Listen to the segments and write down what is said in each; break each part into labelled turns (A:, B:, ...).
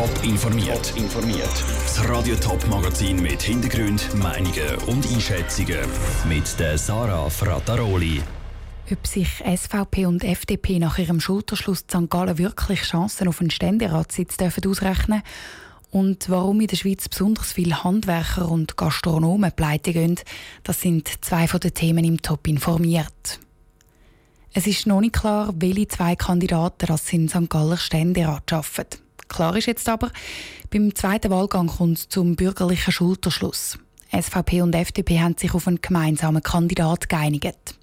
A: Top informiert. informiert. Das Radio Top Magazin mit Hintergrund, Meinungen und Einschätzungen mit der Sarah Frataroli.
B: Ob sich SVP und FDP nach ihrem Schulterschluss St. Gallen wirklich Chancen auf einen Ständeratssitz dürfen ausrechnen und warum in der Schweiz besonders viele Handwerker und Gastronomen pleite gehen, das sind zwei von den Themen im Top informiert. Es ist noch nicht klar, welche zwei Kandidaten das in St. Galler Ständerat arbeiten. Klar ist jetzt aber, beim zweiten Wahlgang kommt es zum bürgerlichen Schulterschluss. SVP und FDP haben sich auf einen gemeinsamen Kandidat geeinigt.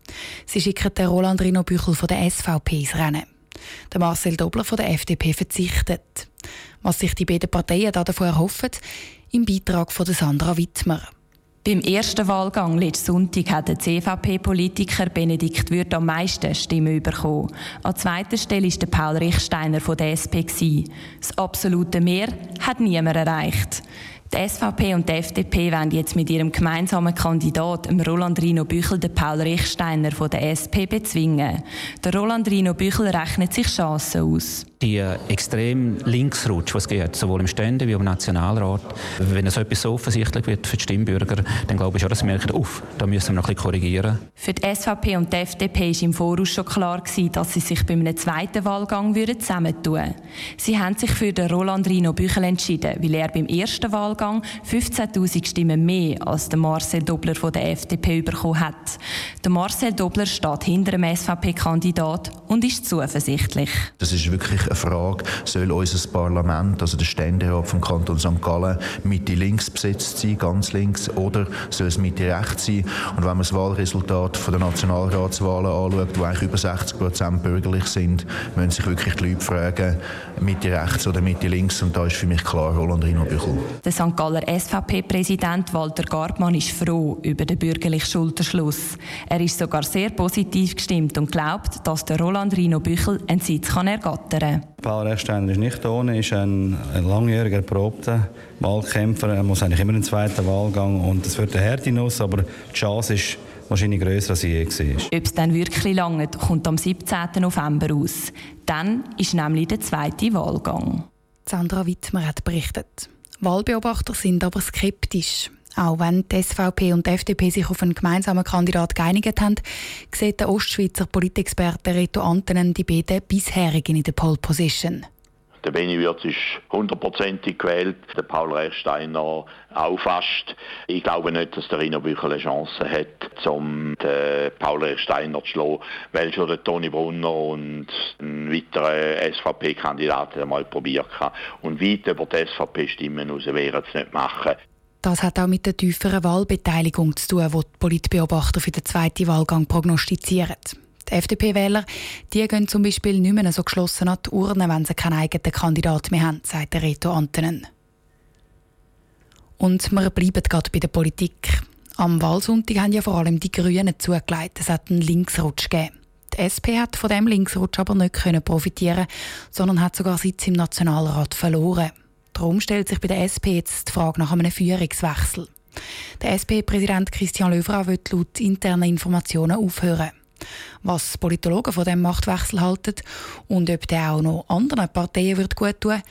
B: Sie schicken den Roland Rino Büchel von der SVP ins Rennen. Der Marcel Dobler von der FDP verzichtet. Was sich die beiden Parteien davon erhoffen, im Beitrag von Sandra Wittmer.
C: Beim ersten Wahlgang letzten Sonntag hat der CVP-Politiker Benedikt Würth am meisten Stimmen bekommen. An zweiter Stelle ist der Paul Richsteiner von der SP. Das absolute Mehr hat niemand erreicht. Die SVP und die FDP wollen jetzt mit ihrem gemeinsamen Kandidat, Roland Rino Büchel, den Paul Richsteiner von der SP bezwingen. Der Roland Rino Büchel rechnet sich Chancen aus
D: die extrem Linksrutsch, was geht, sowohl im Stände wie im Nationalrat, wenn so etwas so offensichtlich wird für die Stimmbürger, dann glaube ich schon, dass sie merken, uff, da müssen wir noch ein bisschen korrigieren.
C: Für die SVP und die FDP war im Voraus schon klar, gewesen, dass sie sich bei einem zweiten Wahlgang würden zusammentun würden. Sie haben sich für den Roland Rino Büchel entschieden, weil er beim ersten Wahlgang 15'000 Stimmen mehr als der Marcel Dobler von der FDP bekommen hat. Der Marcel Dobler steht hinter dem SVP-Kandidat und ist zuversichtlich.
E: Das ist wirklich eine Frage, soll unser Parlament, also der Ständerat vom Kanton St. Gallen, Mitte links besetzt sein, ganz links, oder soll es Mitte rechts sein? Und wenn man das Wahlresultat von der Nationalratswahlen anschaut, wo eigentlich über 60 Prozent bürgerlich sind, müssen sich wirklich die Leute fragen, Mitte rechts oder Mitte links. Und da ist für mich klar Roland Rino Büchel.
C: Der St. Galler SVP-Präsident Walter Garbmann ist froh über den bürgerlichen Schulterschluss. Er ist sogar sehr positiv gestimmt und glaubt, dass der Roland Rino Büchel einen Sitz kann ergattern kann.
F: Paul Rechsteiner ist nicht ohne, ist ein, ein langjähriger erprobter Wahlkämpfer. Er muss eigentlich immer einen zweiten Wahlgang und es wird eine Härte Nuss, aber die Chance ist wahrscheinlich grösser, als je war.
C: Ob es dann wirklich lange kommt am 17. November aus. Dann ist nämlich der zweite Wahlgang.
B: Sandra Wittmer hat berichtet. Wahlbeobachter sind aber skeptisch. Auch wenn die SVP und die FDP sich auf einen gemeinsamen Kandidat geeinigt haben, sieht der Ostschweizer Politexperte Reto Antonen die beiden bisherigen in der Pole Position.
G: Der Benny Würz ist hundertprozentig gewählt, der Paul Rechsteiner auch fast. Ich glaube nicht, dass der Rino Büchel eine Chance hat, um den Paul Rechsteiner zu schlagen, weil schon der Toni Brunner und ein weiterer SVP-Kandidat einmal probiert haben. Und weit über die SVP-Stimmen raus werden es nicht machen.
B: Das hat auch mit der tieferen Wahlbeteiligung zu tun, die die Politbeobachter für den zweiten Wahlgang prognostizieren. Die FDP-Wähler gehen zum Beispiel nicht mehr so geschlossen an die Urne, wenn sie keinen eigenen Kandidat mehr haben, sagt Reto Antonen. Und wir bleiben gerade bei der Politik. Am Wahlsonntag haben ja vor allem die Grünen zugelegt. Es hat einen Linksrutsch gegeben. Die SP hat von dem Linksrutsch aber nicht profitieren sondern hat sogar Sitz im Nationalrat verloren. Darum stellt sich bei der SP jetzt die Frage nach einem Führungswechsel. Der SP-Präsident Christian Löwra wird laut internen Informationen aufhören. Was Politologen von dem Machtwechsel halten und ob der auch noch anderen Parteien wird gut tun,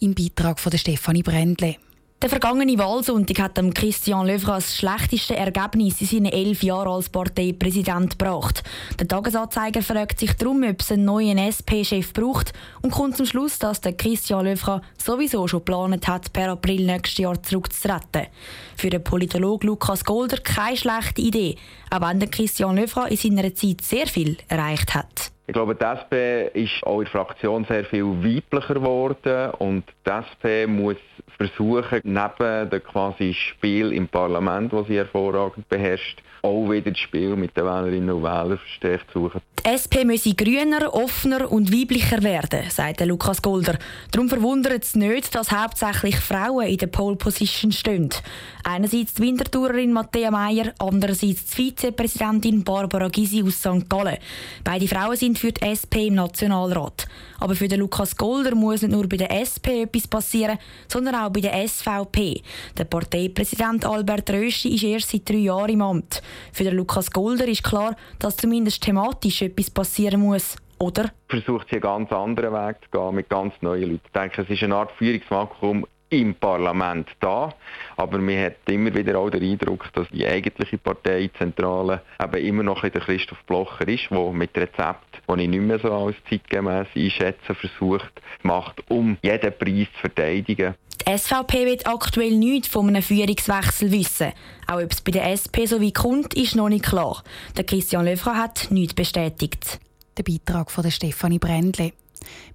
B: im Beitrag von Stefanie Brändle.
H: Der vergangene Wahlsonntag hat dem Christian Löwra das schlechteste Ergebnis in seinen elf Jahren als Parteipräsident gebracht. Der Tagesanzeiger fragt sich darum, ob es einen neuen SP-Chef braucht und kommt zum Schluss, dass der Christian Löwra sowieso schon geplant hat, per April nächstes Jahr zurückzutreten. Für den Politologen Lukas Golder keine schlechte Idee, auch wenn der Christian Löwra in seiner Zeit sehr viel erreicht hat.
I: Ich glaube, die SP ist auch in der Fraktion sehr viel weiblicher geworden und die SP muss versuchen, neben dem quasi Spiel im Parlament, das sie hervorragend beherrscht, auch wieder das Spiel mit den Wählerinnen und Wählern verstärkt zu suchen.
H: Die SP müsse grüner, offener und weiblicher werden, sagt Lukas Golder. Darum verwundert es nicht, dass hauptsächlich Frauen in der Pole Position stehen. Einerseits die Wintertourerin Matthäa Meyer, andererseits die Vizepräsidentin Barbara Gysi aus St. Gallen. Beide Frauen sind für die SP im Nationalrat. Aber für den Lukas Golder muss nicht nur bei der SP etwas passieren, sondern auch bei der SVP. Der Parteipräsident Albert Röschi ist erst seit drei Jahren im Amt. Für den Lukas Golder ist klar, dass zumindest thematisch etwas passieren muss. Oder
I: versucht sie einen ganz anderen Weg zu gehen, mit ganz neuen Leuten. Ich denke, es ist eine Art Führungsvakuum im Parlament da, aber man hat immer wieder auch den Eindruck, dass die eigentliche Parteizentrale eben immer noch der Christoph Blocher ist, der mit Rezept, die ich nicht mehr so als zeitgemäß einschätzen versucht, macht, um jeden Preis zu verteidigen.
H: Die SVP wird aktuell nichts von einem Führungswechsel wissen. Auch ob es bei der SP so wie kommt, ist noch nicht klar. Der Christian Löffra hat nichts bestätigt.
B: Der Beitrag von Stefanie Brändle.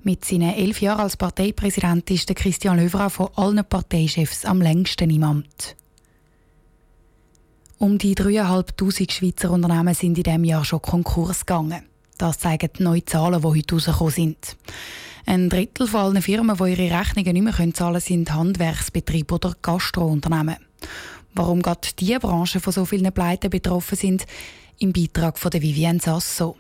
B: Mit seinen elf Jahren als Parteipräsident ist der Christian Löwra von allen Parteichefs am längsten im Amt. Um die 3'500 Schweizer Unternehmen sind in diesem Jahr schon Konkurs gegangen. Das zeigen die neuen Zahlen, die heute rausgekommen sind. Ein Drittel von allen Firmen, die ihre Rechnungen nicht mehr zahlen können, sind Handwerksbetriebe oder Gastrounternehmen. Warum gerade diese Branchen von so vielen Pleiten betroffen sind, im Beitrag von Vivienne Sasso.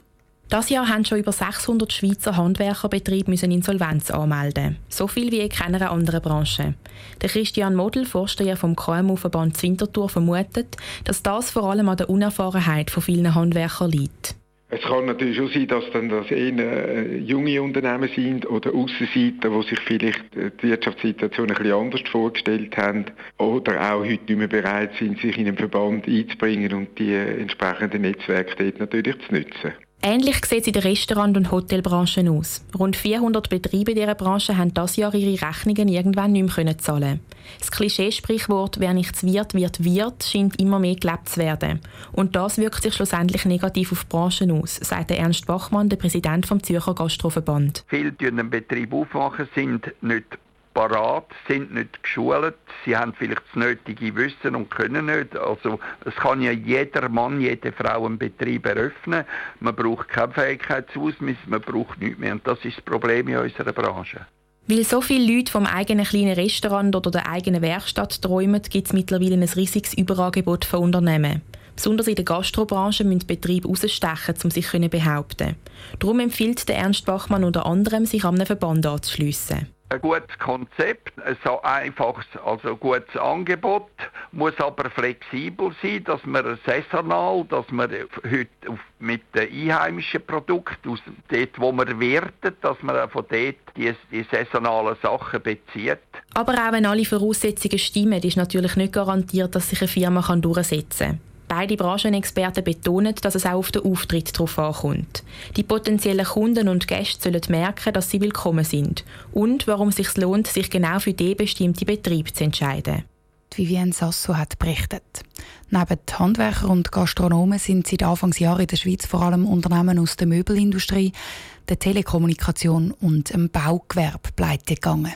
J: Das Jahr haben schon über 600 Schweizer Handwerkerbetriebe müssen Insolvenz anmelden. So viel wie in keiner anderen Branche. Der Christian Model, Vorsteher vom KMU-Verband Zwintertour, vermutet, dass das vor allem an der Unerfahrenheit von vielen Handwerkern liegt.
K: Es kann natürlich auch sein, dass dann das eher äh, junge Unternehmen sind oder Aussenseiter, die sich vielleicht äh, die Wirtschaftssituation ein bisschen anders vorgestellt haben oder auch heute nicht mehr bereit sind, sich in einen Verband einzubringen und die äh, entsprechenden Netzwerke dort natürlich zu nutzen.
J: Ähnlich sieht es in der Restaurant- und Hotelbranche aus. Rund 400 Betriebe dieser Branche haben das Jahr ihre Rechnungen irgendwann nicht mehr zahlen Das Klischeesprichwort «Wer nichts wird, wird wird» scheint immer mehr gelebt zu werden. Und das wirkt sich schlussendlich negativ auf die Branche aus, sagt Ernst Bachmann, der Präsident des Zürcher Gastroverband.
L: Viele, die einen Betrieb aufmachen, sind nicht parat, sind nicht geschult, sie haben vielleicht das nötige Wissen und können nicht. Also es kann ja jeder Mann, jede Frau einen Betrieb eröffnen. Man braucht keinen Fähigkeitsausweis, man braucht nichts mehr. Und das ist das Problem in unserer Branche.
J: Weil so viele Leute vom eigenen kleinen Restaurant oder der eigenen Werkstatt träumen, gibt es mittlerweile ein riesiges Überangebot von Unternehmen. Besonders in der Gastrobranche müssen Betriebe herausstechen, um sich zu behaupten. Darum empfiehlt der Ernst Bachmann unter anderem, sich an einem Verband anzuschliessen
L: ein gutes Konzept, ein einfaches, also gutes Angebot, muss aber flexibel sein, dass man saisonal, dass man heute mit den einheimischen Produkten, aus dort, wo man wertet, dass man von dort die, die saisonalen Sachen bezieht.
J: Aber auch wenn alle Voraussetzungen stimmen, ist natürlich nicht garantiert, dass sich eine Firma durchsetzen kann. Beide Branchenexperten betonen, dass es auch auf den Auftritt darauf ankommt. Die potenziellen Kunden und Gäste sollen merken, dass sie willkommen sind und warum es sich lohnt, sich genau für den bestimmten Betrieb zu entscheiden.
B: Vivienne Sasso hat berichtet. Neben Handwerker und Gastronomen sind seit Anfangsjahr in der Schweiz vor allem Unternehmen aus der Möbelindustrie, der Telekommunikation und dem Baugewerbe pleite gegangen.